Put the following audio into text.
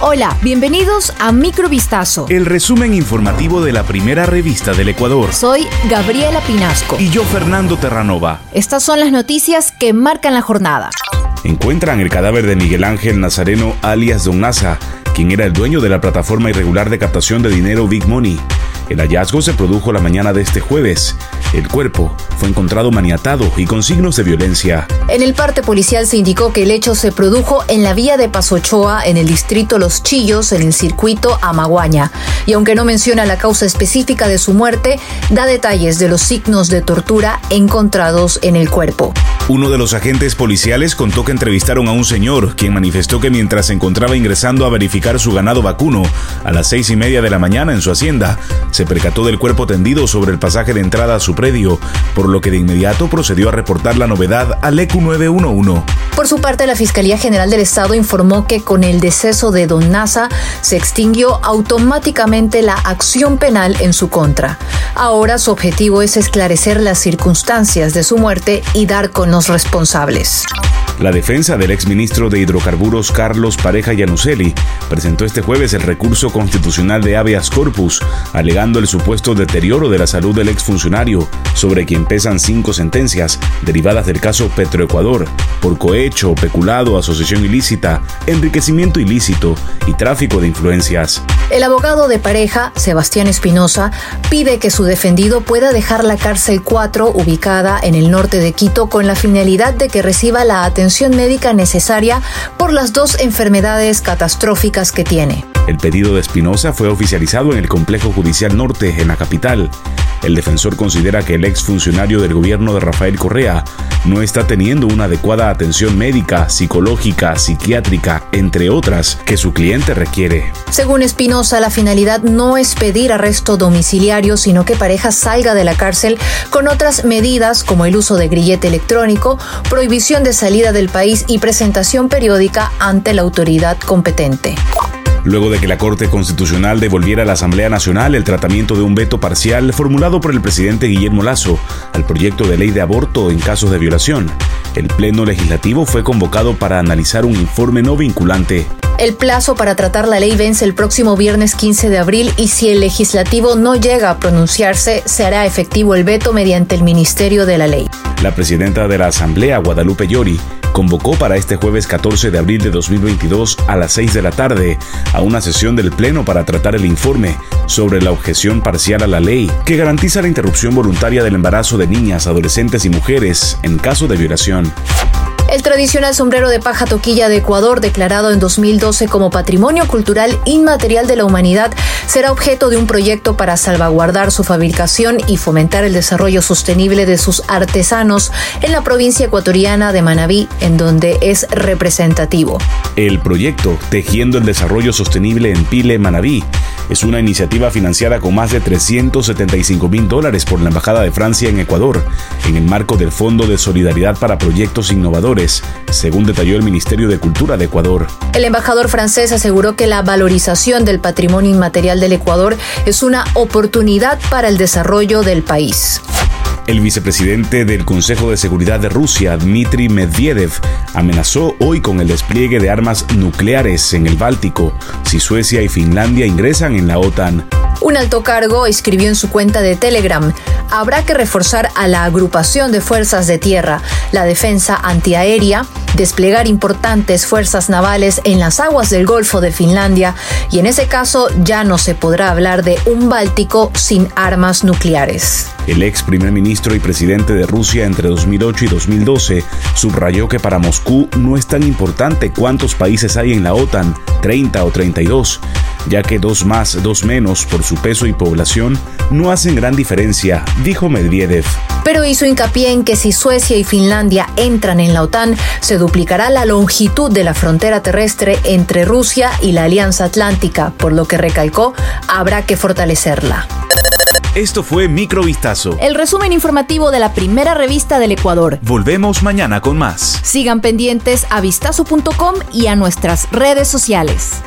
Hola, bienvenidos a Microvistazo. El resumen informativo de la primera revista del Ecuador. Soy Gabriela Pinasco. Y yo, Fernando Terranova. Estas son las noticias que marcan la jornada. Encuentran el cadáver de Miguel Ángel Nazareno alias Don Nasa, quien era el dueño de la plataforma irregular de captación de dinero Big Money. El hallazgo se produjo la mañana de este jueves. El cuerpo fue encontrado maniatado y con signos de violencia. En el parte policial se indicó que el hecho se produjo en la vía de Pasochoa, en el distrito Los Chillos, en el circuito Amaguaña. Y aunque no menciona la causa específica de su muerte, da detalles de los signos de tortura encontrados en el cuerpo. Uno de los agentes policiales contó que entrevistaron a un señor, quien manifestó que mientras se encontraba ingresando a verificar su ganado vacuno a las seis y media de la mañana en su hacienda, se percató del cuerpo tendido sobre el pasaje de entrada a su predio, por lo que de inmediato procedió a reportar la novedad al ECU 911. Por su parte, la Fiscalía General del Estado informó que con el deceso de Don Nasa se extinguió automáticamente la acción penal en su contra. Ahora su objetivo es esclarecer las circunstancias de su muerte y dar con los responsables. La defensa del exministro de Hidrocarburos Carlos Pareja Yanuseli presentó este jueves el recurso constitucional de habeas corpus, alegando el supuesto deterioro de la salud del exfuncionario, sobre quien pesan cinco sentencias derivadas del caso Petroecuador por cohecho, peculado, asociación ilícita, enriquecimiento ilícito y tráfico de influencias. El abogado de pareja, Sebastián Espinosa, pide que su defendido pueda dejar la cárcel 4 ubicada en el norte de Quito con la finalidad de que reciba la atención médica necesaria por las dos enfermedades catastróficas que tiene. El pedido de Espinosa fue oficializado en el Complejo Judicial Norte, en la capital. El defensor considera que el ex funcionario del gobierno de Rafael Correa no está teniendo una adecuada atención médica, psicológica, psiquiátrica, entre otras, que su cliente requiere. Según Espinosa, la finalidad no es pedir arresto domiciliario, sino que pareja salga de la cárcel con otras medidas como el uso de grillete electrónico, prohibición de salida del país y presentación periódica ante la autoridad competente luego de que la Corte Constitucional devolviera a la Asamblea Nacional el tratamiento de un veto parcial formulado por el presidente Guillermo Lazo al proyecto de ley de aborto en casos de violación. El Pleno Legislativo fue convocado para analizar un informe no vinculante. El plazo para tratar la ley vence el próximo viernes 15 de abril y si el legislativo no llega a pronunciarse, se hará efectivo el veto mediante el Ministerio de la Ley. La presidenta de la Asamblea, Guadalupe Llori, convocó para este jueves 14 de abril de 2022 a las 6 de la tarde a una sesión del Pleno para tratar el informe sobre la objeción parcial a la ley que garantiza la interrupción voluntaria del embarazo de niñas, adolescentes y mujeres en caso de violación. El tradicional sombrero de paja toquilla de Ecuador, declarado en 2012 como Patrimonio Cultural Inmaterial de la Humanidad, será objeto de un proyecto para salvaguardar su fabricación y fomentar el desarrollo sostenible de sus artesanos en la provincia ecuatoriana de Manabí, en donde es representativo. El proyecto Tejiendo el Desarrollo Sostenible en Pile, Manabí, es una iniciativa financiada con más de 375 mil dólares por la Embajada de Francia en Ecuador, en el marco del Fondo de Solidaridad para Proyectos Innovadores, según detalló el Ministerio de Cultura de Ecuador. El embajador francés aseguró que la valorización del patrimonio inmaterial del Ecuador es una oportunidad para el desarrollo del país. El vicepresidente del Consejo de Seguridad de Rusia, Dmitry Medvedev, amenazó hoy con el despliegue de armas nucleares en el Báltico si Suecia y Finlandia ingresan en la OTAN. Un alto cargo escribió en su cuenta de Telegram, habrá que reforzar a la agrupación de fuerzas de tierra, la defensa antiaérea, desplegar importantes fuerzas navales en las aguas del Golfo de Finlandia y en ese caso ya no se podrá hablar de un Báltico sin armas nucleares. El ex primer ministro y presidente de Rusia entre 2008 y 2012 subrayó que para Moscú no es tan importante cuántos países hay en la OTAN, 30 o 32, ya que dos más, dos menos por su peso y población no hacen gran diferencia, dijo Medvedev. Pero hizo hincapié en que si Suecia y Finlandia entran en la OTAN, se duplicará la longitud de la frontera terrestre entre Rusia y la Alianza Atlántica, por lo que recalcó, habrá que fortalecerla. Esto fue Microvistazo. El resumen informativo de la primera revista del Ecuador. Volvemos mañana con más. Sigan pendientes a vistazo.com y a nuestras redes sociales.